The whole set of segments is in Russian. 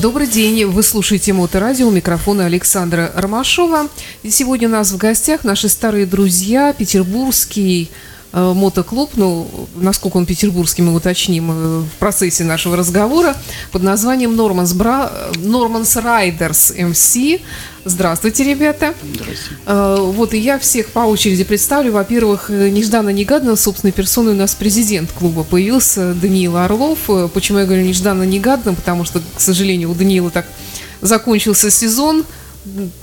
Добрый день, вы слушаете Моторадио, у микрофона Александра Ромашова. И сегодня у нас в гостях наши старые друзья, петербургский мотоклуб, ну, насколько он петербургский, мы уточним э, в процессе нашего разговора, под названием Normans, Bra... Normans Riders MC. Здравствуйте, ребята. Здравствуйте. Э, вот и я всех по очереди представлю. Во-первых, э, нежданно-негаданно собственной персоной у нас президент клуба появился Даниил Орлов. Э, Почему я говорю нежданно-негаданно? Потому что, к сожалению, у Даниила так закончился сезон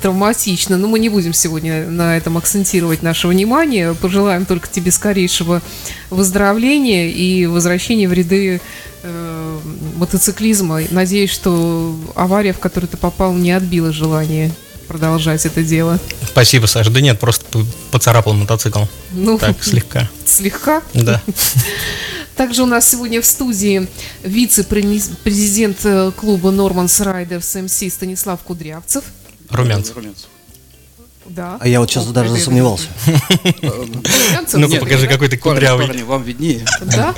травматично, но мы не будем сегодня на этом акцентировать наше внимание. Пожелаем только тебе скорейшего выздоровления и возвращения в ряды э, мотоциклизма. Надеюсь, что авария, в которую ты попал, не отбила желание продолжать это дело. Спасибо, Саша. Да нет, просто поцарапал мотоцикл. Ну, Так, слегка. слегка. Да. Также у нас сегодня в студии вице-президент э, клуба Normans Riders МС Станислав Кудрявцев. Румянцев. Да. А я вот сейчас Ох, даже засомневался. Румянцев? Ну-ка, покажи, какой ты кудрявый. Парни, вам виднее. Да?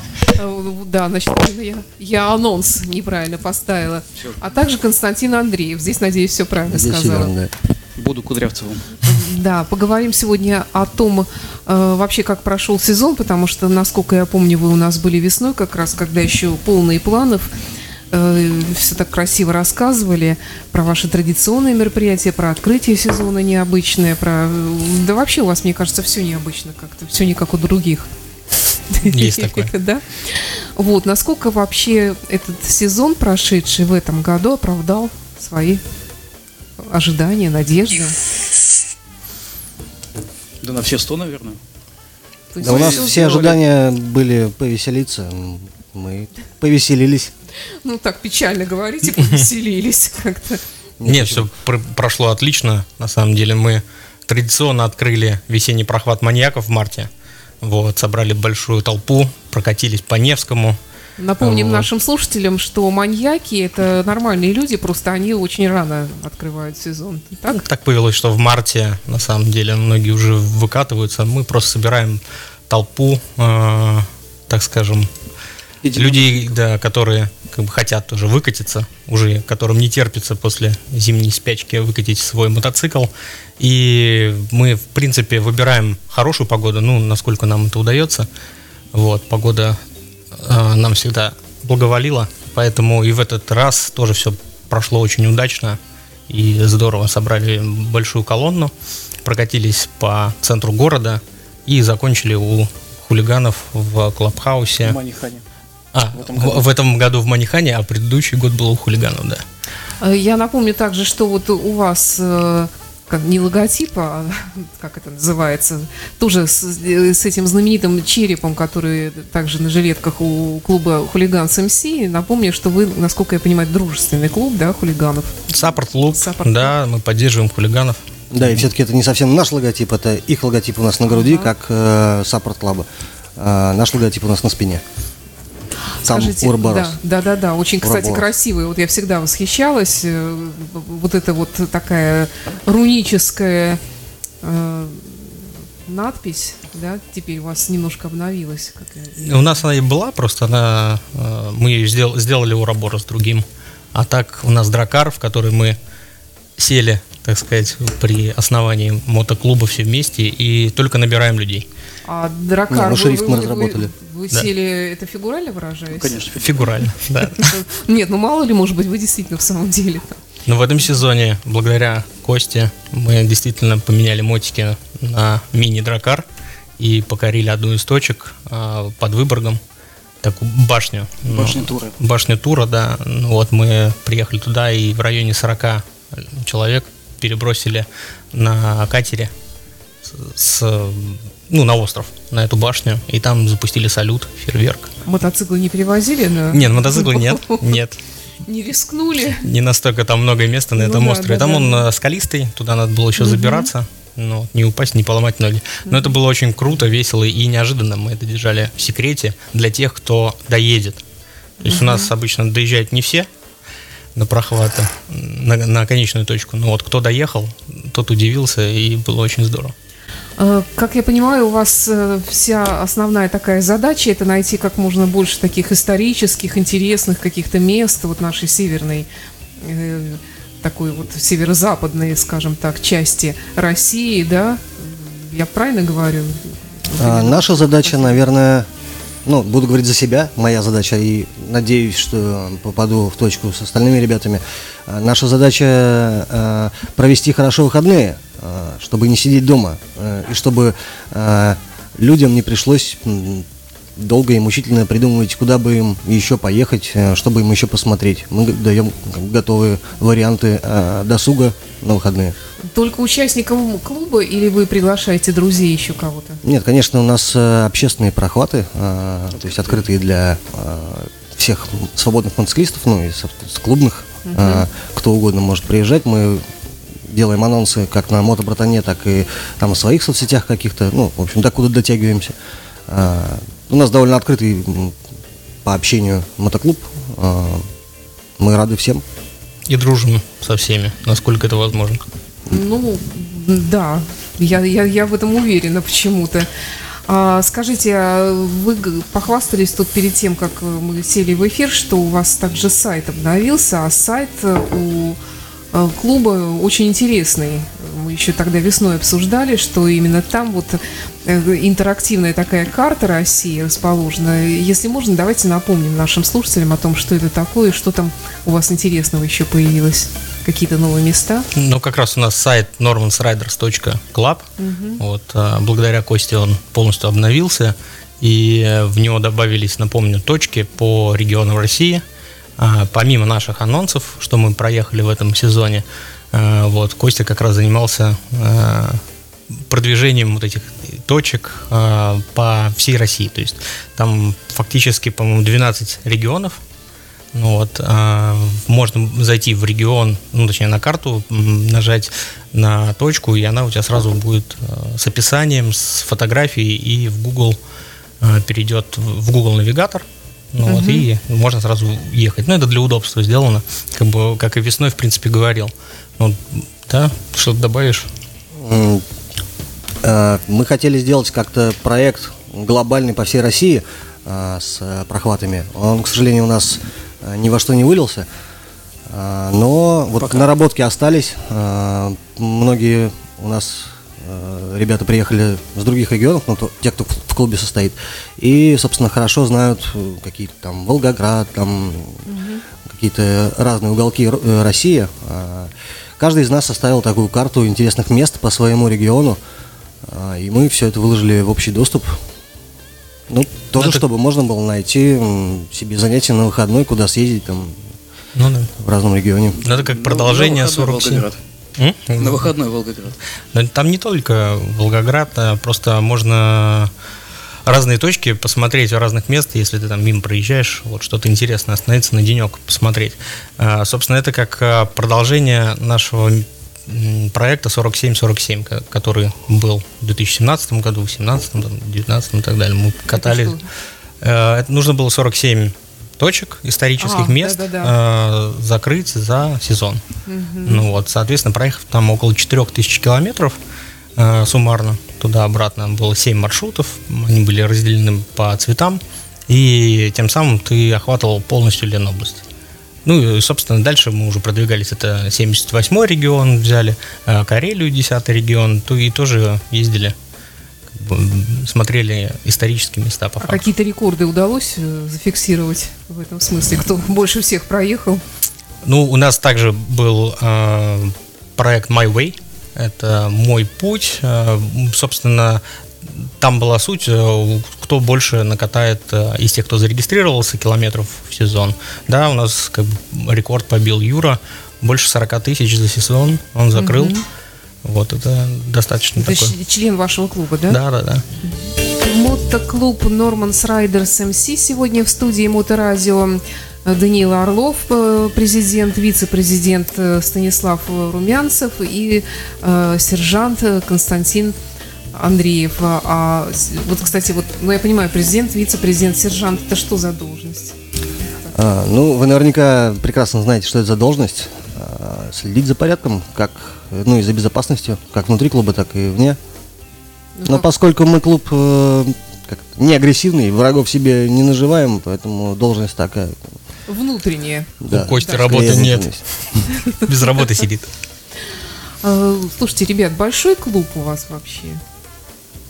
Да, значит, я, я анонс неправильно поставила. А также Константин Андреев. Здесь, надеюсь, все правильно сказала. Буду Кудрявцевым. Да, поговорим сегодня о том, э, вообще как прошел сезон, потому что, насколько я помню, вы у нас были весной, как раз, когда еще полные планов. Все так красиво рассказывали про ваши традиционные мероприятия, про открытие сезона необычное, про... Да вообще у вас, мне кажется, все необычно как-то, все не как у других. Есть такое. Да? Вот, насколько вообще этот сезон, прошедший в этом году, оправдал свои ожидания, надежды? Да на все сто, наверное. Да у нас все ожидания были повеселиться. Мы повеселились. Ну так печально говорите, повеселились как-то. Нет, все прошло отлично. На самом деле мы традиционно открыли весенний прохват маньяков в марте. Вот, собрали большую толпу, прокатились по Невскому. Напомним Вот. нашим слушателям, что маньяки это нормальные люди, просто они очень рано открывают сезон. Так? Так повелось, что в марте, на самом деле, многие уже выкатываются. Мы просто собираем толпу, э, так скажем, людей, да, которые как бы хотят тоже выкатиться, уже которым не терпится после зимней спячки выкатить свой мотоцикл. И мы, в принципе, выбираем хорошую погоду, ну, насколько нам это удается. Вот, погода э, нам всегда благоволила, поэтому и в этот раз тоже все прошло очень удачно и здорово. Собрали большую колонну, прокатились по центру города и закончили у хулиганов в клабхаусе. В Манихане. А, в этом в, году. в этом году в Манихане, а предыдущий год был у хулиганов, да. Э, Я напомню также, что вот у вас э, как не логотип, а как это называется, тоже с, э, с этим знаменитым черепом, который также на жилетках у клуба хулиган МС. Напомню, что вы, насколько я понимаю, дружественный клуб, да, хулиганов. Саппорт клуб, Саппорт да, мы поддерживаем хулиганов. Да, и все-таки это не совсем наш логотип, это их логотип у нас на груди, как э, саппорт клаба. А наш логотип у нас на спине. Там Скажите. Да, да, да, да. Очень, кстати, Урборос. красивый. Вот я всегда восхищалась. э, Вот это вот такая руническая э, надпись, да, теперь у вас немножко обновилась. я- У нас она и была, просто она, э, мы ее сдел- сделали Урабора с другим. А так у нас дракар, в который мы сели, так сказать, при основании мотоклуба все вместе и только набираем людей. А дракар, ну, вы- шрифт вы, мы вы- разработали. Вы, Да. сели, это фигурально выражаясь? Конечно. Фигурально, да. Нет, ну мало ли, может быть, вы действительно в самом деле. там. Но в этом сезоне, благодаря Косте, мы действительно поменяли мотики на мини-дракар и покорили одну из точек а, под Выборгом, такую башню. Ну, Башня тура. Башню Тура, да. Ну, вот мы приехали туда и в районе 40 человек перебросили на катере с, ну, на остров, на эту башню, и там запустили салют, фейерверк. Мотоциклы не перевозили? На... Нет, мотоцикла нет, нет. Не рискнули? Не настолько там много места на Ну этом да, острове. да, там да. он э, скалистый, туда надо было еще забираться. Ну, не упасть, не поломать ноги. Но это было очень круто, весело и неожиданно. Мы это держали в секрете для тех, кто доедет. То есть у нас обычно доезжают не все на прохваты, на, на конечную точку. Но вот кто доехал, тот удивился, и было очень здорово. Э, Как я понимаю, у вас э, вся основная такая задача это найти как можно больше таких исторических, интересных каких-то мест вот нашей северной э, такой вот северо-западной, скажем так, части России, да? Я правильно говорю? А, наша задача, наверное, ну, буду говорить за себя, моя задача, и надеюсь, что попаду в точку с остальными ребятами. А, наша задача а, провести хорошо выходные, а, чтобы не сидеть дома, и чтобы людям не пришлось долго и мучительно придумывать, куда бы им еще поехать, э, чтобы им еще посмотреть. Мы даем готовые варианты а, досуга на выходные. Только участникам клуба или вы приглашаете друзей еще кого-то? Нет, конечно, у нас э, общественные прохваты, э, то есть открытые для э, всех свободных мотоциклистов, ну и клубных, э, кто угодно может приезжать. Мы делаем анонсы как на мотобратане, так и там в своих соцсетях каких-то, ну, в общем, докуда дотягиваемся. У нас довольно открытый по общению мотоклуб. э, мы рады всем. И дружим со всеми, насколько это возможно. Ну, да, я, я, я в этом уверена почему-то. А, скажите, а вы похвастались тут перед тем, как мы сели в эфир, что у вас также сайт обновился, а сайт у э, клуба очень интересный. Мы еще тогда весной обсуждали, что именно там вот э, интерактивная такая карта России расположена. Если можно, давайте напомним нашим слушателям о том, что это такое, и что там у вас интересного еще появилось. Какие-то новые места. Ну, как раз у нас сайт normansriders.club. Вот, а, благодаря Косте он полностью обновился, и в него добавились, напомню, точки по регионам России. А, Помимо наших анонсов, что мы проехали в этом сезоне, вот, Костя как раз занимался э, продвижением вот этих точек э, по всей России. То есть там фактически, по-моему, 12 регионов, ну вот, можно зайти в регион, ну, точнее, на карту, нажать на точку, и она у тебя сразу будет э, с описанием, с фотографией, и в Google э, перейдет в Google навигатор. Ну вот, и можно сразу ехать. Ну, это для удобства сделано, как бы, как и весной, в принципе, говорил. Ну, да, что-то добавишь? Э, Мы хотели сделать как-то проект глобальный по всей России э, с прохватами. Он, к сожалению, у нас э, ни во что не вылился. Но вот наработки остались. Многие у нас ребята приехали с других регионов, ну, то- те, кто в клубе состоит, и, собственно, хорошо знают какие-то там Волгоград, там какие-то разные уголки России. Каждый из нас составил такую карту интересных мест по своему региону, а, и мы все это выложили в общий доступ. Ну, тоже, это- чтобы можно было найти себе занятие на выходной, куда съездить там Ну, да. в разном регионе. Ну, это как Ну, продолжение на выходной 47. Волгоград. М? На выходной Волгоград. Там не только Волгоград, а просто можно разные точки посмотреть в разных местах, если ты там мимо проезжаешь, вот что-то интересное, остановиться на денек, посмотреть. А, Собственно, это как а, продолжение нашего проекта 47-47, ко- который был в 2017 году, в 2017, там, 2019 и так далее. Мы катали. что? Э, Это нужно было 47 точек исторических А, мест да-да-да. э, закрыть за сезон. Ну вот, соответственно, проехав там около 4000 километров э, суммарно туда-обратно было 7 маршрутов, они были разделены по цветам, и тем самым ты охватывал полностью Ленобласть. Ну и, собственно, дальше мы уже продвигались. Это 78-й регион взяли, э, Карелию 10 регион, то и тоже ездили, смотрели исторические места по А какие-то рекорды удалось э, зафиксировать в этом смысле? Кто больше всех проехал? Ну, у нас также был э, проект My Way. Это мой путь. Э, собственно, там была суть, э, кто больше накатает э, из тех, кто зарегистрировался километров в сезон. Да, у нас как бы рекорд побил Юра. Больше 40 тысяч за сезон он закрыл. Вот, это достаточно Это такой. член вашего клуба, да? Да, да, да. Мотоклуб Норманс Райдерс МС сегодня в студии Моторадио. Даниил Орлов, э, президент, вице-президент э, Станислав Румянцев и э, сержант Константин Андреев. А, а, вот, кстати, вот, ну я понимаю, президент, вице-президент, сержант, это что за должность? А, ну, вы наверняка прекрасно знаете, что это за должность. А, следить за порядком, как, ну и за безопасностью, как внутри клуба, так и вне. Ну, Но как- поскольку мы клуб э, как не агрессивный, врагов себе не наживаем, поэтому должность такая. Внутреннее. Да. У Кости да. работы нет. Без работы сидит. А, слушайте, ребят, большой клуб у вас вообще?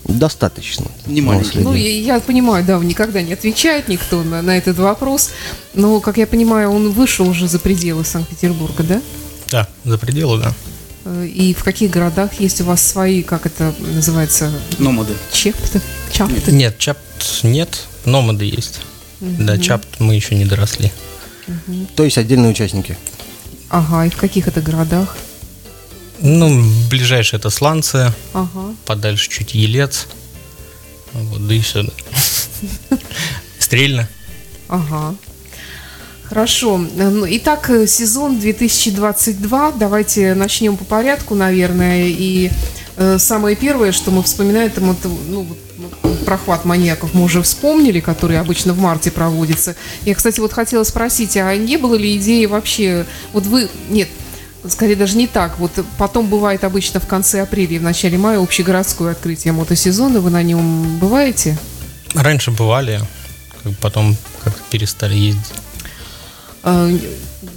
Достаточно. Не маленький. Ну, я, я понимаю, да, никогда не отвечает никто на, на этот вопрос. Но, как я понимаю, он вышел уже за пределы Санкт-Петербурга, да? Да, за пределы, да. Э, и в каких городах есть у вас свои, как это называется? Номады. Чепты? Чапты? Нет, чапт нет, номады есть. Угу. Да, чапт мы еще не доросли. Угу. То есть отдельные участники? Ага, и в каких это городах? Ну, ближайшие это Сланцы, ага. подальше чуть Елец, вот, да и все. Стрельно. Ага. Хорошо. Ну, итак, сезон 2022. Давайте начнем по порядку, наверное. И э, самое первое, что мы вспоминаем, это ну, прохват маньяков мы уже вспомнили, который обычно в марте проводится. Я, кстати, вот хотела спросить, а не было ли идеи вообще... Вот вы... Нет, скорее даже не так. Вот потом бывает обычно в конце апреля и в начале мая общегородское открытие мотосезона. Вы на нем бываете? Раньше бывали, потом как-то перестали ездить. А,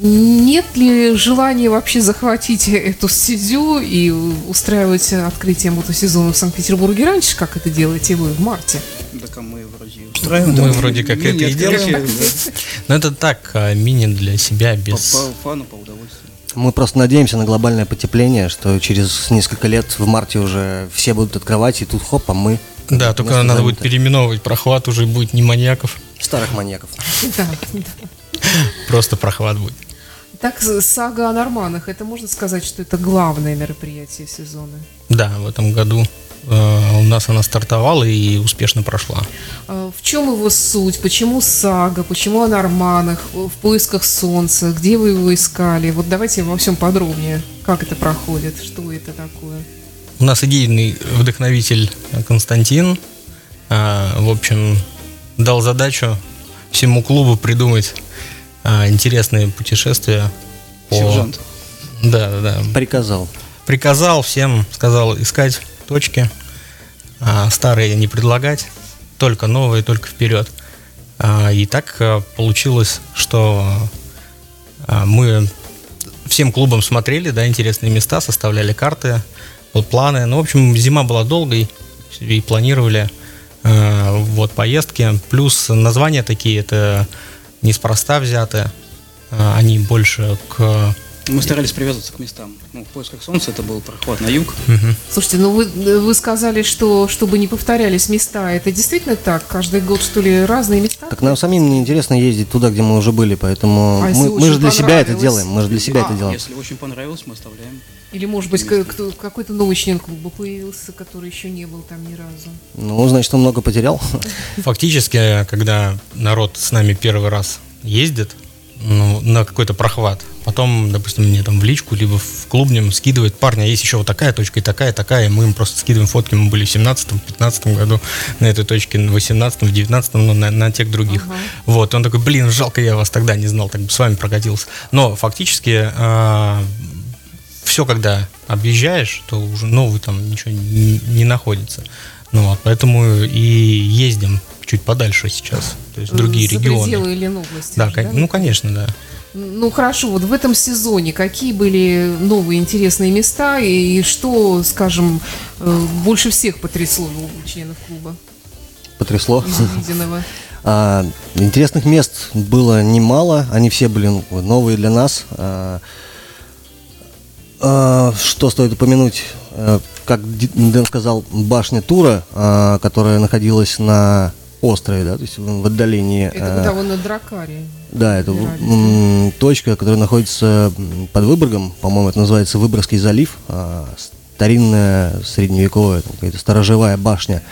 нет ли желания вообще захватить эту стезю и устраивать открытие мотосезона в Санкт-Петербурге раньше, как это делаете вы в марте? Так а мы вроде устраиваем. Мы вроде как это и делаем. Но это так, а, мини для себя, без... По фану, по удовольствию. Мы просто надеемся на глобальное потепление, что через несколько лет в марте уже все будут открывать, и тут хоп, а мы... Да, только надо будет переименовывать прохват, уже будет не маньяков. Старых маньяков. Да, Просто прохват будет. Так, сага о Норманах, это можно сказать, что это главное мероприятие сезона? Да, в этом году э, у нас она стартовала и успешно прошла. А в чем его суть? Почему сага? Почему о Норманах? В поисках солнца? Где вы его искали? Вот давайте во всем подробнее. Как это проходит? Что это такое? У нас идейный вдохновитель Константин. Э, в общем, дал задачу всему клубу придумать а, интересные путешествия. По... Сержант. Да, да, да. Приказал. Приказал всем, сказал искать точки, а, старые не предлагать, только новые, только вперед. А, и так а, получилось, что а, мы всем клубам смотрели, да, интересные места, составляли карты, планы. Ну, в общем, зима была долгой, и планировали э, вот поездки. Плюс названия такие, это неспроста взяты, а, они больше к мы старались привязываться к местам. Ну, в поисках солнца это был проход на юг. Угу. Слушайте, ну вы, вы сказали, что чтобы не повторялись места. Это действительно так? Каждый год, что ли, разные места? Так нам самим неинтересно ездить туда, где мы уже были, поэтому а мы, мы же для себя это делаем. Мы же для себя а, это делаем. Если очень понравилось, мы оставляем. Или, может быть, какой-то новый член клуба появился, который еще не был там ни разу. Ну, значит, он много потерял. Фактически, когда народ с нами первый раз ездит ну, на какой-то прохват, потом, допустим, мне там в личку, либо в клубнем скидывает парня, есть еще вот такая точка и такая, такая, и мы им просто скидываем фотки, мы были в 17-15 году на этой точке, в 18 в 19 но на, на тех других. Uh-huh. Вот, он такой, блин, жалко, я вас тогда не знал, так бы с вами прокатился. Но фактически э, все, когда объезжаешь, то уже новый там ничего не, не находится. Ну вот, поэтому и ездим чуть подальше сейчас, то есть другие За регионы. пределы Ленобласти. Да, да, ну конечно, да. Ну хорошо, вот в этом сезоне какие были новые интересные места и что, скажем, э, больше всех потрясло у членов клуба? Потрясло? Из увиденного. А, интересных мест было немало, они все были новые для нас. А, а, что стоит упомянуть? А, как Дэн сказал, башня Тура, а, которая находилась на острове, да, то есть в отдалении. Это куда вон на Дракаре. Да, это м, точка, которая находится под Выборгом, по-моему, это называется Выборгский залив, а, старинная средневековая, какая-то сторожевая башня.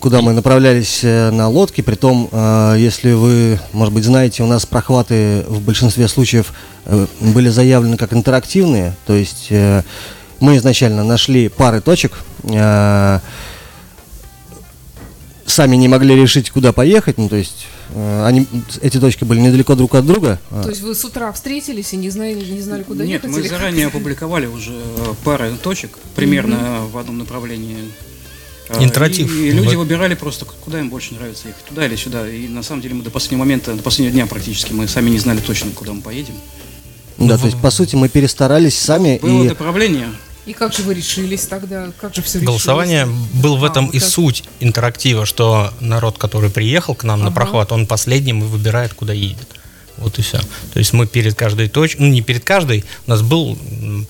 Куда мы направлялись э, на лодке, притом, э, если вы, может быть, знаете, у нас прохваты в большинстве случаев э, были заявлены как интерактивные, то есть мы изначально нашли пары точек, сами не могли решить, куда поехать, ну, то есть они, эти точки были недалеко друг от друга. То есть вы с утра встретились и не знали, не знали куда Нет, ехать? Нет, мы заранее опубликовали уже пары точек, примерно mm-hmm. в одном направлении Интерактив. И, и люди Вот. выбирали просто, куда им больше нравится ехать, туда или сюда. И на самом деле мы до последнего момента, до последнего дня практически, мы сами не знали точно, куда мы поедем. Да, то есть, по сути, мы перестарались сами Было и направление, И как же вы решились тогда? Как же все Голосование был в А, этом вот и так. суть интерактива, что народ, который приехал к нам на Ага. прохват, он последним и выбирает, куда едет. Вот и все. То есть мы перед каждой точкой, ну не перед каждой, у нас был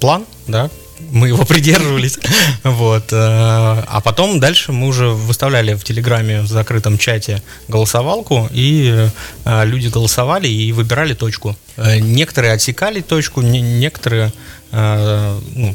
план, да, мы его придерживались, вот. э, А потом дальше мы уже выставляли в Телеграме в закрытом чате голосовалку, и э, люди голосовали и выбирали точку. Э, Некоторые отсекали точку, не- некоторые ну,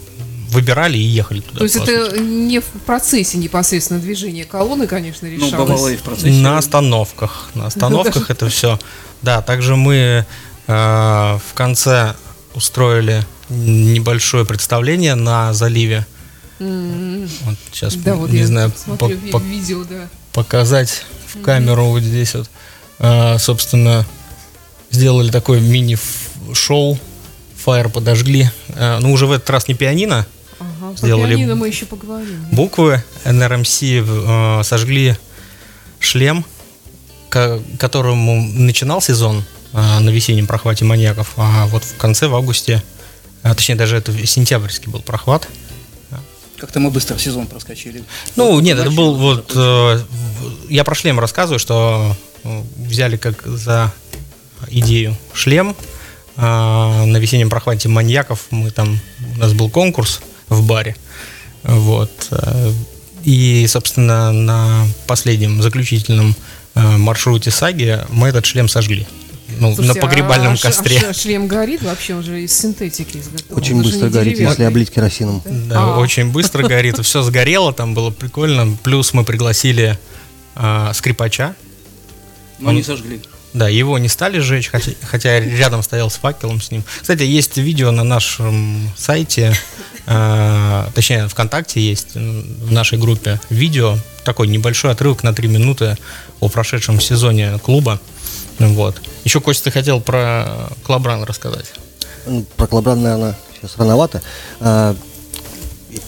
выбирали и ехали туда. То есть это сути. не в процессе непосредственно движения колонны, конечно, ну, решалось. бывало и в процессе. На остановках. На остановках это все. Да, также мы в конце устроили небольшое представление на заливе. М, Вот сейчас Да, вот не знаю, смотрю по- по- видео, да. показать в камеру вот здесь вот. А, собственно, сделали такое мини-шоу. Фаер подожгли. А, ну, уже в этот раз не пианино, Ага, Сделали пианино мы еще поговорим. буквы НРМС э, сожгли шлем, ко- которому начинал сезон э, на весеннем прохвате маньяков, а вот в конце, в августе, а, точнее даже это сентябрьский был прохват. Как-то мы быстро сезон проскочили. Ну, Вот, нет, это был вот... э, в- я про шлем рассказываю, что э, взяли как за идею шлем. а, на весеннем прохвате маньяков мы там... У нас был конкурс в баре. Вот. э, И, собственно, на последнем заключительном э, маршруте саги мы этот шлем сожгли. Ну, Слушайте, на погребальном а костре. а ш- шлем горит вообще, он же из синтетики изготовлен. очень Он быстро горит, если деревянный. облить керосином. Да, А. очень быстро горит. Все сгорело, там было прикольно. Плюс мы пригласили а, скрипача. Но не сожгли. Да, его не стали сжечь, хотя, хотя рядом стоял с факелом с ним. Кстати, есть видео на нашем сайте, э, точнее, ВКонтакте есть, в нашей группе видео, такой небольшой отрывок на 3 минуты о прошедшем сезоне клуба. Вот. Еще, Костя, ты хотел про Клабран рассказать. Про Клабран, наверное, сейчас рановато. А,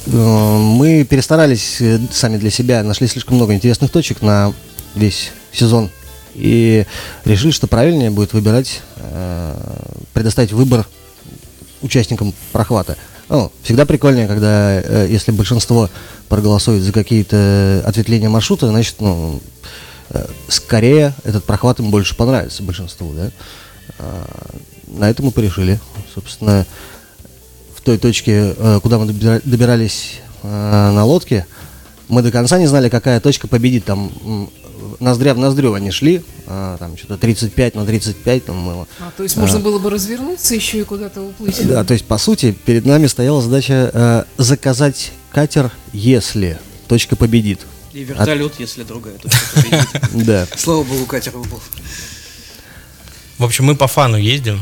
э, Мы перестарались э, сами для себя, нашли слишком много интересных точек на весь сезон. И решили, что правильнее будет выбирать, э, предоставить выбор участникам прохвата. Ну, всегда прикольнее, когда, если большинство проголосует за какие-то ответвления маршрута, значит, ну, скорее этот прохват им больше понравится большинству, да. А, На это мы порешили. Собственно, в той точке, э, куда мы добира- добирались э, на лодке, мы до конца не знали, какая точка победит. Там ноздря в ноздрю они шли, а, там что-то 35 на 35, там было. А, то есть можно было бы развернуться еще и куда-то уплыть. Да, то есть, по сути, перед нами стояла задача э, заказать катер, если точка победит. И вертолет, если другая. Да. Слава богу, катер выпал. В общем, мы по фану ездим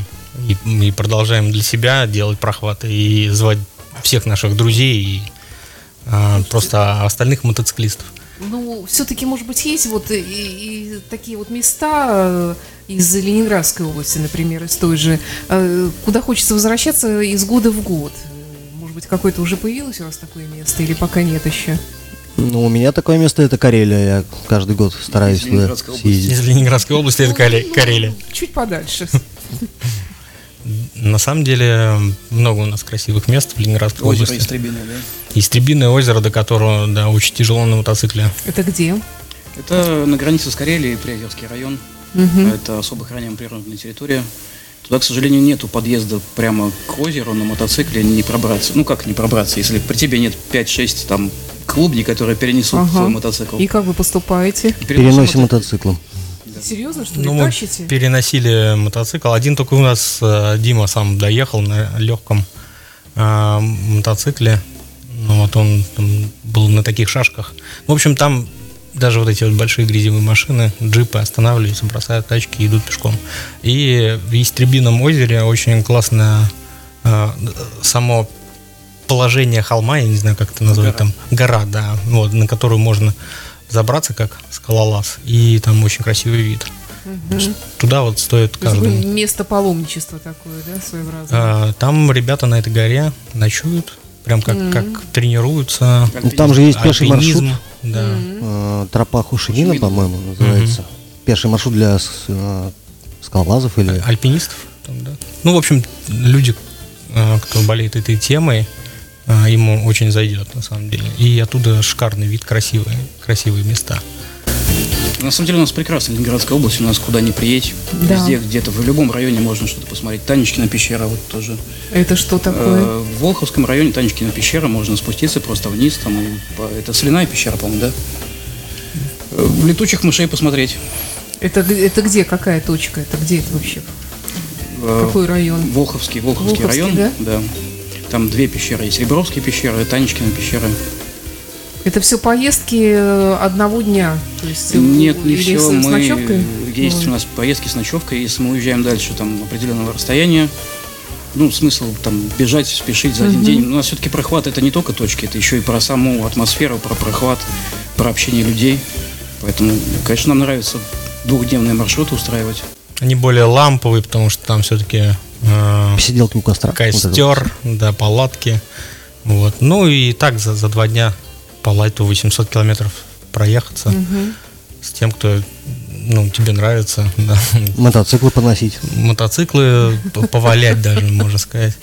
и, и продолжаем для себя делать прохваты и звать всех наших друзей и а, просто остальных мотоциклистов. Ну, все-таки, может быть, есть вот и, и такие вот места э, из Ленинградской области, например, из той же, э, куда хочется возвращаться из года в год. Может быть, какое-то уже появилось у вас такое место или пока нет еще? Ну, у меня такое место это Карелия. Я каждый год стараюсь Из туда съездить. Из Ленинградской области это Ну, Карелия. ну, Чуть подальше. На самом деле много у нас красивых мест в Ленинградской Озеро области. Истребиное, да? Истребиное озеро, до которого да, очень тяжело на мотоцикле. Это где? Это на границе с Карелией, Приозерский район. Мгм. Это особо охраняемая природная территория. Туда, к сожалению, нету подъезда прямо к озеру на мотоцикле не пробраться. Ну как не пробраться, если при тебе нет 5-6 там клубней, которые перенесут Ага. твой мотоцикл. И как вы поступаете? Переносим мотоциклом. Серьезно, что ли, Ну, мы тащите? переносили мотоцикл. Один только у нас э, Дима сам доехал на легком э, мотоцикле. Ну, вот он там был на таких шашках. В общем, там даже вот эти вот большие грязевые машины, джипы останавливаются, бросают тачки и идут пешком. И в Истребином озере очень классное э, само положение холма, я не знаю, как это назвать, Гора. там гора, да, вот, на которую можно забраться как скалолаз, и там очень красивый вид. Туда вот стоит каждому. место паломничества такое, да, своеобразное? А, Там ребята на этой горе ночуют, прям как, как тренируются. Там же есть пеший маршрут. Да. Э, Тропа Хушимина, по-моему, называется. Пеший маршрут для э, скалолазов или... Альпинистов. там, да. Ну, в общем, люди, э, кто болеет этой темой, э, ему очень зайдет, на самом деле. И оттуда шикарный вид, красивые, красивые места. На самом деле у нас прекрасная Ленинградская область, у нас куда ни приедь, Да. везде где-то, в любом районе можно что-то посмотреть. Танечкина пещера вот тоже. Это что такое? Э, В Волховском районе Танечкина пещера, можно спуститься просто вниз, там, по- это соляная пещера, по-моему, да? Э, Летучих мышей посмотреть. Это, это где? Какая точка? Это где это вообще? Э, Какой район? Волховский, Волховский, Волховский, район, да? да. Там две пещеры есть. Ребровские пещеры Танечкина пещера. Это все поездки э, одного дня? То есть, э, Нет, не все. с, с Мы, ночевкой? есть Ой. у нас поездки с ночевкой. Если мы уезжаем дальше там определенного расстояния, ну, смысл там бежать, спешить за один Мгм. день. У нас все-таки прохват это не только точки, это еще и про саму атмосферу, про прохват, про общение людей. Поэтому, конечно, нам нравится двухдневные маршруты устраивать. Они более ламповые, потому что там все-таки Посиделки у костра. Вот это вот. костер, да, палатки. Вот. Ну и так за, за два дня по лайту 800 километров проехаться Мгм. с тем, кто ну, тебе нравится. Да. Мотоциклы поносить. Мотоциклы повалять даже, можно сказать.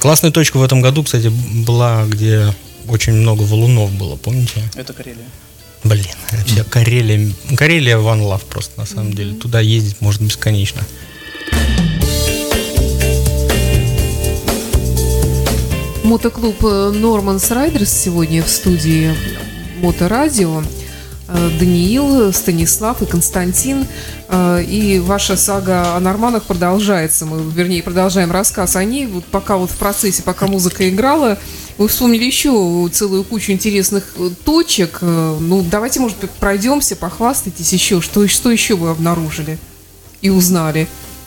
Классная точка в этом году, кстати, была, где очень много валунов было, помните? Это Карелия. Блин, вообще Карелия, Карелия One Love просто на самом деле. Туда ездить можно бесконечно. Мотоклуб э, Норманс Райдерс сегодня в студии Моторадио. Э, Даниил, Станислав и Константин. Э, И ваша сага о норманах продолжается. Мы, вернее, продолжаем рассказ о ней. Вот пока вот в процессе, пока музыка играла, вы вспомнили еще целую кучу интересных точек. Ну, давайте, может быть, пройдемся, похвастайтесь еще. Что, что еще вы обнаружили и узнали?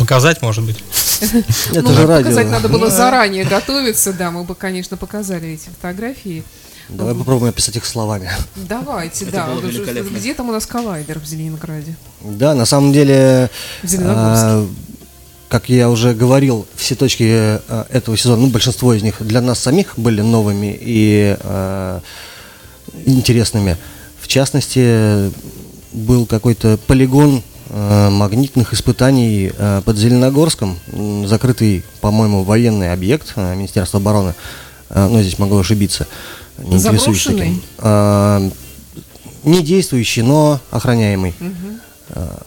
Показать, может быть. Это ну, же радио. показать надо было заранее готовиться, да, мы бы, конечно, показали эти фотографии. Давай попробуем описать их словами. Давайте, Это да. Где там у нас коллайдер в Зеленограде? Да, на самом деле, а, как я уже говорил, все точки а, этого сезона, ну, большинство из них для нас самих были новыми и а, интересными. В частности, был какой-то полигон магнитных испытаний а, под Зеленогорском, закрытый, по-моему, военный объект а, Министерства обороны, но здесь могу ошибиться. не таким. Заброшенный? А, Не действующий, но охраняемый. А,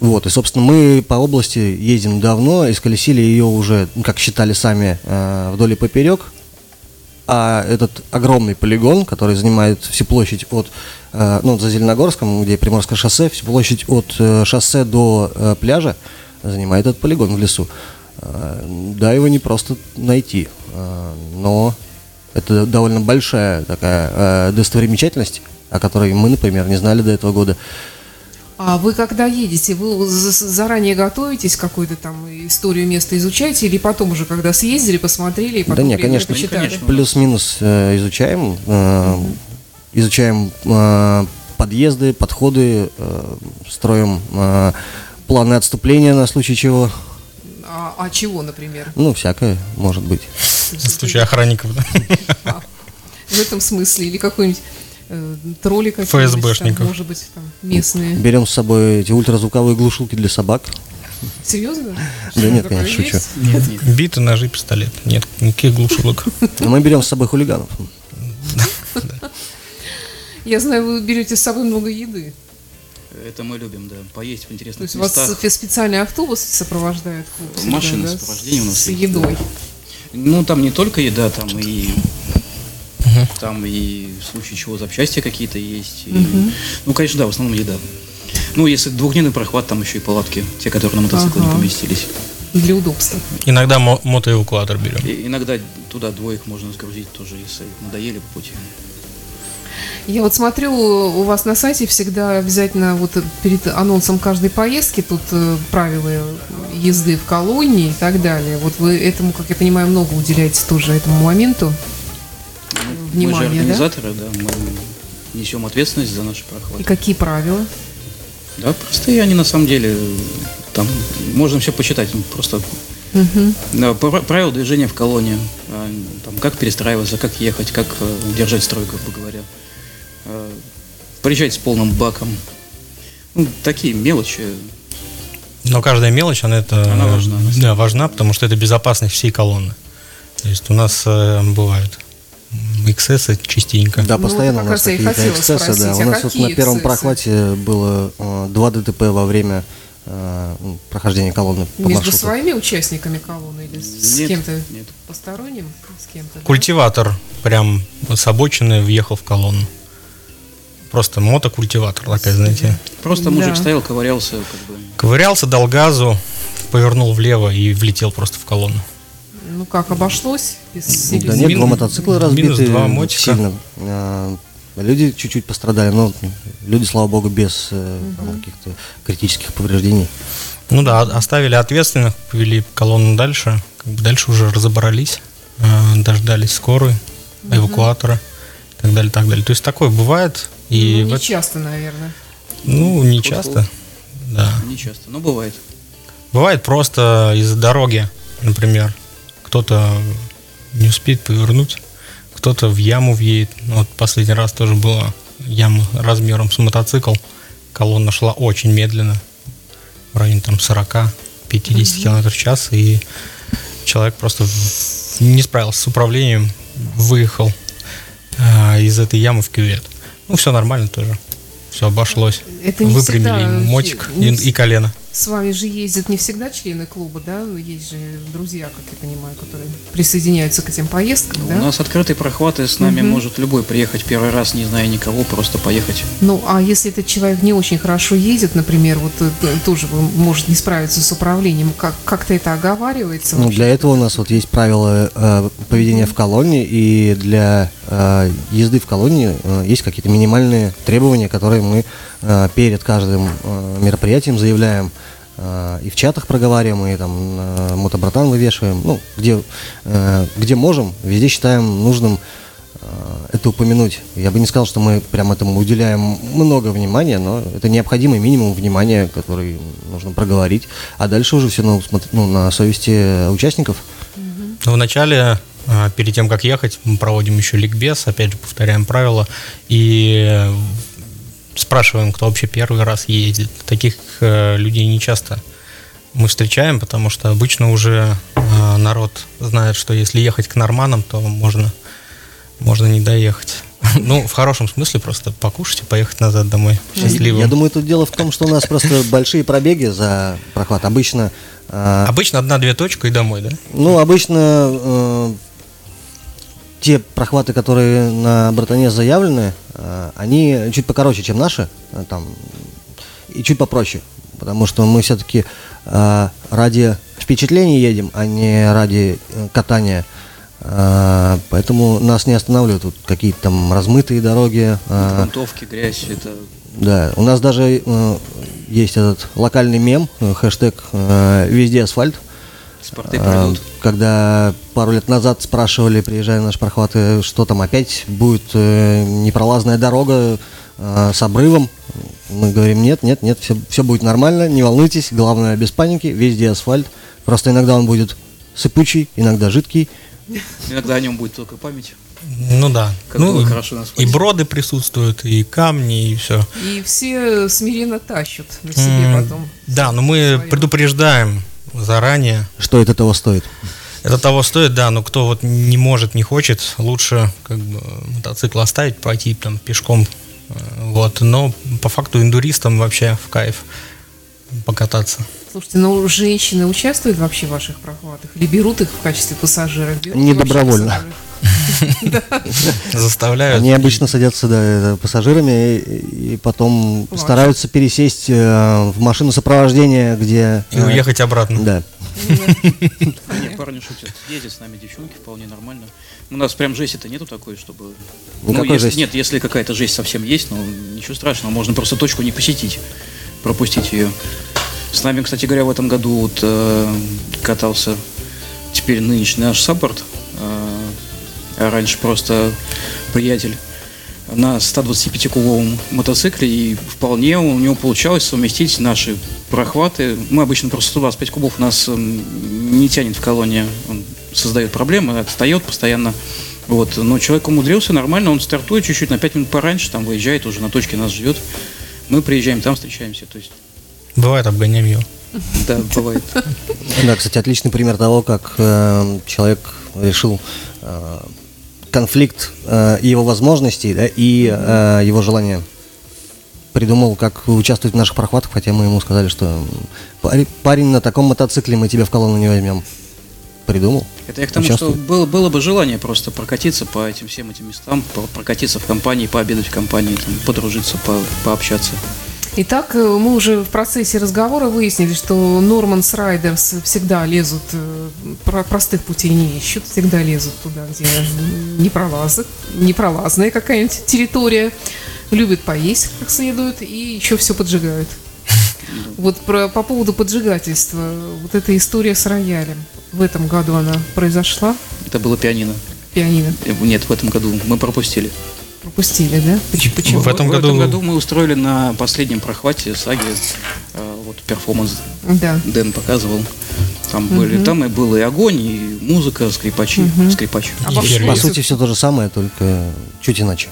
Вот, и, собственно, мы по области ездим давно, исколесили ее уже, ну, как считали сами, э, вдоль и поперек. А этот огромный полигон, который занимает всю площадь от, э, ну, за Зеленогорском, где Приморское шоссе, всю площадь от э, шоссе до э, пляжа занимает этот полигон в лесу. Э, Да, его не просто найти, э, но это довольно большая такая э, достопримечательность, о которой мы, например, не знали до этого года. А вы когда едете, вы за- заранее готовитесь, какую-то там историю места изучаете, или потом уже, когда съездили, посмотрели, и потом не, приехали, конечно. почитали? Конечно. Плюс-минус э, изучаем, э, изучаем э, подъезды, подходы, э, строим э, планы отступления на случай чего. А, а чего, например? Ну, всякое может быть. В случае охранников. да. А, в этом смысле? Или какой-нибудь э, тролли какие-нибудь, ФСБшников. там, может быть, там, местные. Берем с собой эти ультразвуковые глушилки для собак. Серьезно? Да нет, конечно, шучу. есть? Нет, нет. Биты, ножи, пистолет. Нет, никаких глушилок. Мы берем с собой хулиганов. Я знаю, вы берете с собой много еды. Это мы любим, да. Поесть в То интересных есть вас местах. спе- специальный автобус сопровождает клуб Машины да, сопровождения у нас с есть, едой. Ну, там не только еда, там и там и в случае чего запчасти какие-то есть. и- Ну, конечно, да, в основном еда. Ну, если двухдневный прохват, там еще и палатки, те, которые на мотоцикле не Ага. поместились. Для удобства. Иногда мо- мотоэвакуатор берем. И иногда туда двоих можно сгрузить тоже, если надоели по пути. Я вот смотрю, у вас на сайте всегда обязательно вот перед анонсом каждой поездки тут э, правила езды в колонии и так далее. Вот вы этому, как я понимаю, много уделяете тоже этому моменту. мы же Внимание, да? организаторы, да, мы несем ответственность за наши И прохваты. какие правила? Да, простые они на самом деле. Там можно все почитать. ну, Просто Мгм. да, пра- правила движения в колонии. а, Там, как перестраиваться, как ехать, как э, держать строй, грубо говоря. Приезжать с полным баком. Ну, такие мелочи. Но каждая мелочь, она это Она важна. Да, важна, потому что это безопасность всей колонны. То есть у нас э, бывают эксцессы частенько. Да, Ну, постоянно вот у нас хотела эксцессы, да. спросить, У а нас вот на первом эксцессы? прохвате было э, два ДТП во время э, ну, прохождения колонны по Между маршруту. своими участниками колонны или с Нет, кем-то нет. посторонним? С кем-то? да? Культиватор прям с обочины въехал в колонну. Просто мотокультиватор такая, знаете. Просто Да. мужик стоял, ковырялся, как бы. Ковырялся, дал газу, повернул влево и влетел просто в колонну. Ну как, обошлось? Без Да нет, два мотоцикла минус разбиты два э, мотика. сильно. Э, Люди чуть-чуть пострадали, но люди, слава богу, без там, каких-то критических повреждений. Ну да, оставили ответственных, повели колонну дальше. Как бы дальше уже разобрались, э, дождались скорой, эвакуатора и так далее, так далее. То есть такое бывает. И Ну, в не эт- часто, наверное. ну, не Хо-хо. часто. Да. Не часто, но бывает. Бывает просто из-за дороги, например, кто-то не успеет повернуть, кто-то в яму въедет. Ну, Вот последний раз тоже была яма размером с мотоцикл. Колонна шла очень медленно, в районе там 40-50 км в час, и человек просто в- не справился с управлением, выехал а, из этой ямы в кювет. Ну, все нормально тоже. Все обошлось. Это не Выпрямили всегда- мотик не и, и колено. С вами же ездят не всегда члены клуба, да? Есть же друзья, как я понимаю, которые присоединяются к этим поездкам, да? У нас открытые прохваты, с нами может любой приехать первый раз, не зная никого, просто поехать. Ну, а если этот человек не очень хорошо едет, например, вот э, тоже может не справиться с управлением, как, как-то это оговаривается? Ну, вообще? для этого у нас вот есть правила э, поведения в колонне, и для э, езды в колонне э, есть какие-то минимальные требования, которые мы перед каждым э, мероприятием заявляем. э, и в чатах проговариваем, и там мотобратан вывешиваем. Ну, где, э, где можем, везде считаем нужным э, это упомянуть. Я бы не сказал, что мы прям этому уделяем много внимания, но это необходимый минимум внимания, который нужно проговорить. А дальше уже все на, ну, на совести участников. Ну, Вначале, перед тем, как ехать, мы проводим еще ликбез, опять же, повторяем правила, и э, спрашиваем, кто вообще первый раз ездит. Таких э, людей не часто мы встречаем, потому что обычно уже э, народ знает, что если ехать к норманам, то можно, можно не доехать. Ну, в хорошем смысле просто покушать и поехать назад домой счастливым. Я думаю, тут дело в том, что у нас просто большие пробеги за прохват. Обычно, э, Обычно одна-две точка и домой, да? ну, обычно э, те прохваты, которые на братане заявлены, э, они чуть покороче, чем наши, э, там, и чуть попроще. Потому что мы все-таки ради впечатлений едем, а не ради э, катания. Э, поэтому нас не останавливают тут какие-то там размытые дороги. э, Грунтовки, грязь, это Да, у нас даже э, есть этот локальный мем, э, хэштег э, «Везде асфальт». Спорты Э, пройдут. Когда пару лет назад спрашивали, приезжая на наши прохваты, что там опять будет э, непролазная дорога э, с обрывом, мы говорим, нет, нет, нет, все, все будет нормально, не волнуйтесь, главное без паники, везде асфальт. Просто иногда он будет сыпучий, иногда жидкий. Иногда о нем будет только память. Ну да. Как ну, было хорошо на и броды присутствуют, и камни, и все. И все смиренно тащат на себе потом. Да, но мы предупреждаем заранее. Что это того стоит? Это того стоит, да, но кто вот не может, не хочет, лучше как бы мотоцикл оставить, пойти там пешком. э, Вот, но по факту индуристам вообще в кайф покататься. Слушайте, ну женщины участвуют вообще в ваших прохватах? Или берут их в качестве пассажиров? Берете Не добровольно. пассажиров? Заставляют. Они обычно садятся да, это, пассажирами и, потом стараются пересесть э, в машину сопровождения, где... И э, уехать обратно. Да. Нет, парни шутят. Ездят с нами девчонки, вполне нормально. У нас прям жести-то нету такой, чтобы... Никакой если- жести. Нет, если какая-то жесть совсем есть, ну ничего страшного, можно просто точку не посетить, пропустить ее. С нами, кстати говоря, в этом году вот, э, катался теперь нынешний наш саппорт, э, а раньше просто приятель на 125-кубовом мотоцикле, и вполне у него получалось совместить наши прохваты. Мы обычно просто 125 кубов у нас эм, не тянет в колонне, он создает проблемы, отстает постоянно. Вот, но человек умудрился нормально, он стартует чуть-чуть на 5 минут пораньше, там выезжает, уже на точке нас ждет. Мы приезжаем, там встречаемся. То есть, Бывает, обгоняем его. да, бывает. Да, кстати, отличный пример того, как э, человек решил э, конфликт э, его возможностей да, и э, его желания. Придумал, как участвовать в наших прохватах, хотя мы ему сказали, что парень, на таком мотоцикле мы тебя в колонну не возьмем. Придумал. Это я к тому, Участвуй. что было, было бы желание просто прокатиться по этим всем этим местам, прокатиться в компании, пообедать в компании, там, подружиться, по- пообщаться. Итак, э, мы уже в процессе разговора выяснили, что Норманс Райдерс всегда лезут, э, про- простых путей не ищут, всегда лезут туда, где не пролазы, непролазная какая-нибудь территория, любят поесть как следует и еще все поджигают. Вот про, по поводу поджигательства, вот эта история с роялем. В этом году она произошла, Это было пианино. пианино. Э, Нет, в этом году мы пропустили. Пропустили, да? Поч- Почему? В этом в году- этом году мы устроили на последнем прохвате саги э, вот перформанс Да. Дэн показывал. Там были, там и был и огонь, и музыка, скрипачи, скрипач. А. По Если- сути, все то же самое, только чуть иначе.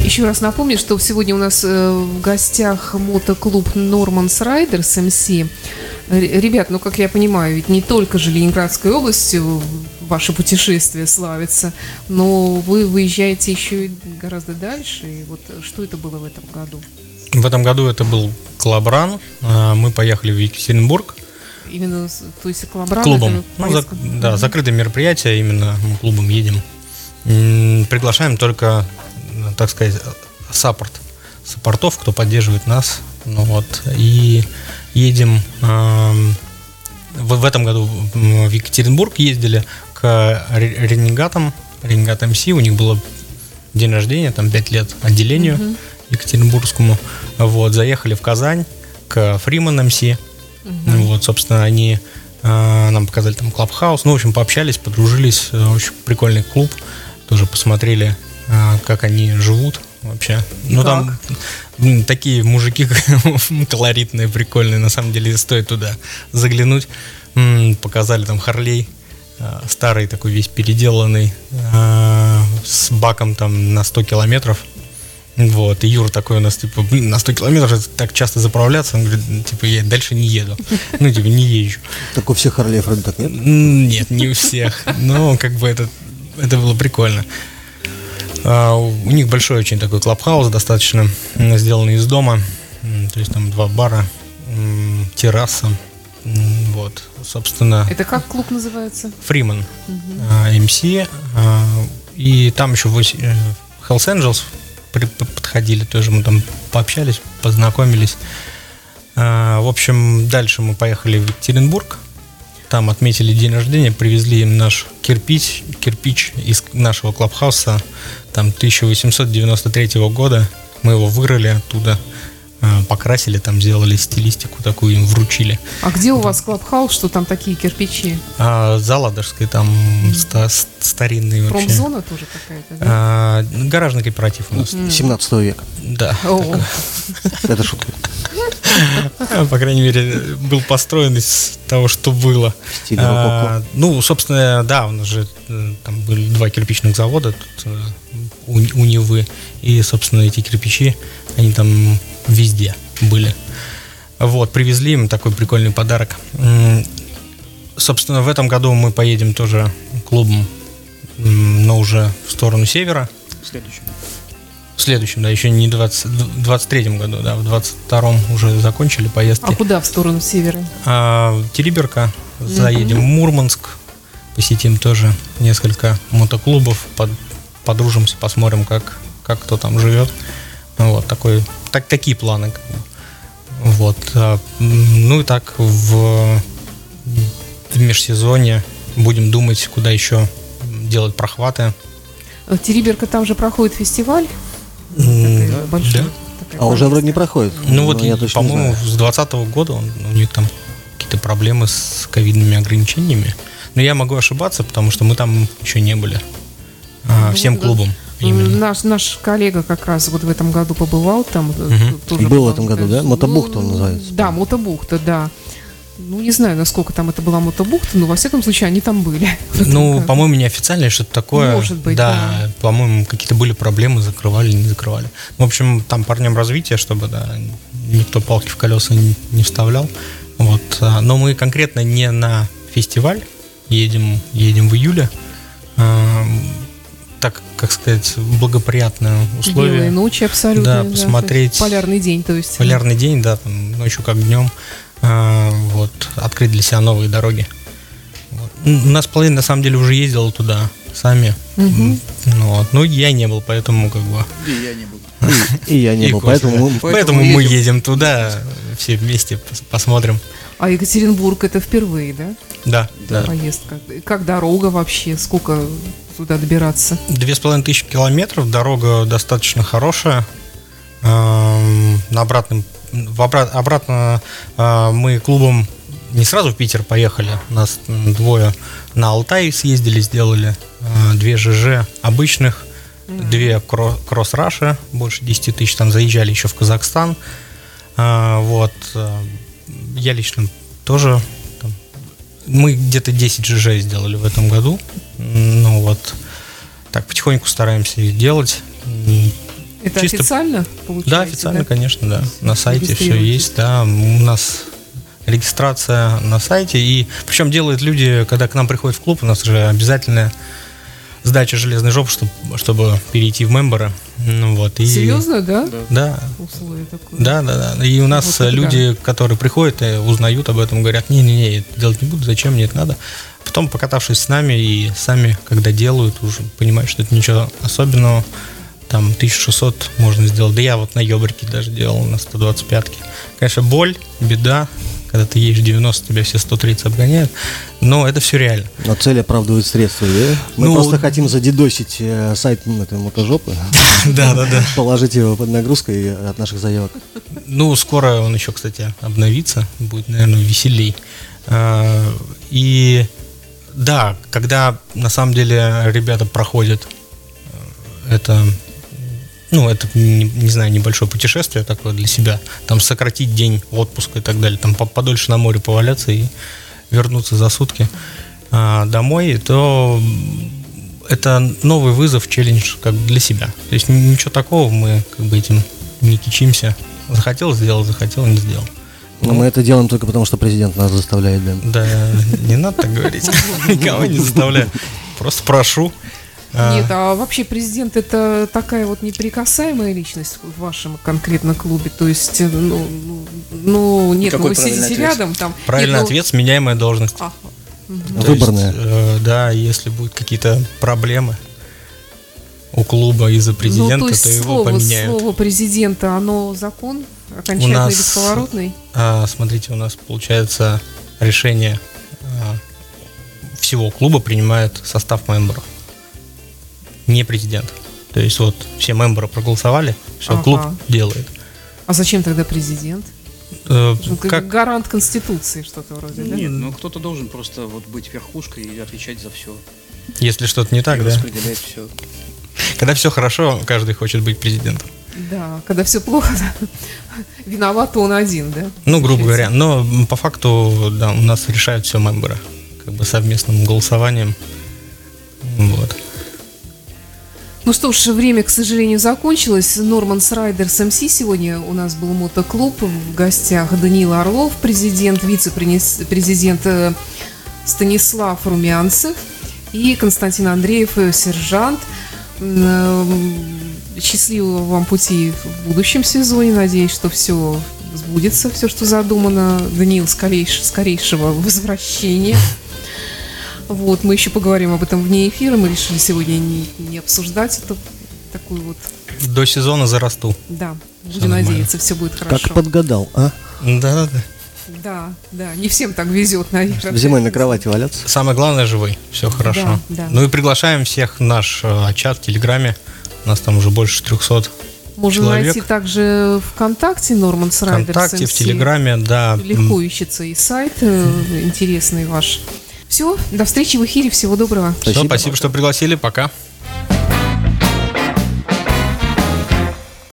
Еще раз напомню, что сегодня у нас э, в гостях мотоклуб Normans Riders MC. Р- Ребят, ну как я понимаю, ведь не только же Ленинградской областью ваше путешествие славится, но вы выезжаете еще и гораздо дальше. И вот что это было в этом году? В этом году это был Клабран. А, Мы поехали в Екатеринбург Именно, то есть коллаборант клубом. Ну, зак- да, закрытое мероприятие, именно мы клубом едем. Приглашаем только, ну, так сказать, саппорт. Саппортов, кто поддерживает нас. Ну вот. И едем в, в этом году в Екатеринбург ездили к ре- ренегатам, ренегат МС, у них было день рождения, там 5 лет отделению екатеринбургскому. Вот, заехали в Казань к Фриман МС. Ну Вот, собственно, они э, нам показали там Клабхаус. Ну, в общем, пообщались, подружились. Э, Очень прикольный клуб. Тоже посмотрели, э, как они живут вообще. ну, там м, такие мужики колоритные, прикольные. На самом деле, стоит туда заглянуть. Показали там Харлей. Э, Старый такой весь переделанный. э, С баком там на 100 километров. Вот, и Юра такой у нас, типа, блин, на 100 километров так часто заправляться, он говорит, типа, я дальше не еду. Ну, типа, не езжу. Так у всех вроде так нет? Нет, не у всех. Но, как бы, это, это было прикольно. А, у них большой очень такой клабхаус, достаточно сделанный из дома. То есть там два бара, терраса. Вот, собственно, Это как клуб называется? Фриман, а, MC, а, и там еще вось- э, Hells Angels подходили тоже, мы там пообщались, познакомились. А, В общем, дальше мы поехали в Екатеринбург, там отметили день рождения, привезли им наш кирпич, кирпич из нашего клабхауса, там 1893 года, мы его вырыли оттуда, покрасили, там сделали стилистику такую, им вручили. А где у вас клабхаус, что там такие кирпичи? А, за Ладожской там ста- с- старинный вообще. Промзона тоже какая-то, да? А, гаражный кооператив у нас. 17 века. Да. Это шутка. По крайней мере, был построен из того, что было. А, ну, собственно, да, у нас же э, там были два кирпичных завода тут, э, у, у Невы. И, собственно, эти кирпичи, они там везде были. Вот, привезли им такой прикольный подарок. Собственно, в этом году мы поедем тоже клубом, но уже в сторону севера. Следующий. В следующем, да, еще не 20, в 23 году, да, в 22 уже закончили поездки. а куда в сторону севера? А, Териберка, заедем в Мурманск, посетим тоже несколько мотоклубов, под, подружимся, посмотрим, как, как кто там живет. Вот, такой, так, такие планы. как бы. Вот. а, ну и так в, в межсезонье будем думать, куда еще делать прохваты. Э, Териберка там же проходит фестиваль. Такая большая да. А уже вроде не проходит. Ну вот, Но я точно не по-моему, знаю. с 2020 года он- у них там какие-то проблемы с ковидными ограничениями. Но я могу ошибаться, потому что мы там еще не были. А, Ну, всем клубом именно. Наш, наш коллега как раз вот в этом году побывал там. Мгм. тоже Был в этом году, да? Мотобухта он ну, называется. Да, мотобухта, да. Ну, не знаю, насколько там это была мотобухта, но во всяком случае они там были. Ну, по-моему, неофициально что-то такое. Может быть, да. да. По-моему, какие-то были проблемы, закрывали, не закрывали. В общем, там парням развитие, чтобы, да, никто палки в колеса не, не вставлял. Вот. а, Но мы конкретно не на фестиваль едем, едем в июле. Так, как сказать, благоприятные условия. Белые ночи абсолютно. Да, посмотреть. Полярный день, то есть. Полярный день, да, там ночью как днем. А, вот, открыть для себя новые дороги. Вот. У нас половина на самом деле уже ездила туда сами. Мгм. Ну, вот. ну, я не был, поэтому как бы. И я не был. И я не был, поэтому да. мы- Поэтому мы едем туда, все вместе пос- посмотрим. А Екатеринбург это впервые, да? Да, да. Поездка. Как дорога вообще? Сколько туда добираться? Две с половиной тысячи километров, дорога достаточно хорошая. Эм, На обратном, в обра- обратно э, мы клубом не сразу в Питер поехали, нас двое на Алтай съездили, сделали э, две ЖЖ обычных, две кро- кросс-раши, больше 10 тысяч, там заезжали еще в Казахстан. А, Вот. Я лично тоже там, мы где-то 10 ЖЖ сделали в этом году. Ну вот. Так, потихоньку стараемся их делать. Это Чисто- официально получается? Да, официально, конечно, да. На сайте все есть, да. У нас регистрация на сайте. И причем делают люди, когда к нам приходят в клуб, у нас же обязательная сдача железной жопы, чтобы, чтобы перейти в мемберы. Ну, вот, и... Серьезно, да? Да, да, да, да. И у нас Вот люди, которые приходят и узнают об этом, говорят, не-не-не, это делать не буду, зачем мне это надо. Потом, покатавшись с нами и сами, когда делают, уже понимают, что это ничего особенного. Там 1600 можно сделать. Да я вот на Ёбрике даже делал, на 125-ке. Конечно, боль, беда, когда ты едешь 90, тебя все 130 обгоняют. Но это все реально. Но цель оправдывает средства, да? Мы Ну, просто хотим задедосить э, сайт этой мотожопы, Да, да, да. положить его под нагрузкой от наших заявок. Ну, скоро он еще, кстати, обновится, будет, наверное, веселей. А, И да, когда на самом деле ребята проходят э, это, ну, это, не, не знаю, небольшое путешествие такое для себя, там сократить день отпуска и так далее, там по- подольше на море поваляться и вернуться за сутки а, домой, то это новый вызов, челлендж как бы для себя. То есть ничего такого, мы как бы этим не кичимся. Захотел сделал, захотел не сделал. Но мы это делаем только потому, что президент нас заставляет, да. Да, не надо так говорить. Никого не заставляю. Просто прошу. А, Нет, а вообще президент это такая вот неприкасаемая личность в вашем конкретно клубе. То есть, э, ну, ну, ну, нет, ну, вы сидите ответ? рядом там. Правильный Нет, ну, ответ, сменяемая должность. а, То Выборная. есть, э, да, если будут какие-то проблемы у клуба из-за президента, ну, то есть то его слово, поменяют. слово президента, оно закон окончательный, нас- бесповоротный. А, смотрите, у нас получается решение а, всего клуба принимает состав мемберов, не президент. То есть вот все мемберы проголосовали, все, Ага. клуб делает. А зачем тогда президент? Э, Он как, гарант Конституции что-то вроде, да? Нет, ну кто-то должен просто вот быть верхушкой и отвечать за все. если что-то не так, да? Распределять все. Когда все хорошо, каждый хочет быть президентом. Да, когда все плохо, виноват он один, да? Ну, грубо говоря. Но по факту, да, у нас решают все мемберы. Как бы совместным голосованием. Вот. Ну что ж, время, к сожалению, закончилось. Норманс Райдерс МС сегодня у нас был мотоклуб. В гостях Даниил Орлов, президент, вице-президент э, Станислав Румянцев и Константин Андреев, э, сержант. М, Счастливого вам пути в будущем сезоне. Надеюсь, что все сбудется, все, что задумано. Даниил, скорейш- скорейшего возвращения. Вот, мы еще поговорим об этом вне эфира. Мы решили сегодня не, не обсуждать эту такую вот. До сезона зарасту. Да, будем нормально. надеяться, все будет хорошо. Как подгадал, а? Да, да, да. Да, да, не всем так везет, наверное. Зимой на кровати валяться. Самое главное живой. Все хорошо. да. Ну и приглашаем всех в наш э, чат в Телеграме. У нас там уже больше 300 Можно человек. найти также ВКонтакте Норманс Райдерс ВКонтакте, в MC. Телеграме, да. Легко ищется и сайт э, интересный ваш. Все, до встречи в эфире, всего доброго. Все, Спасибо. спасибо, что пригласили. Пока.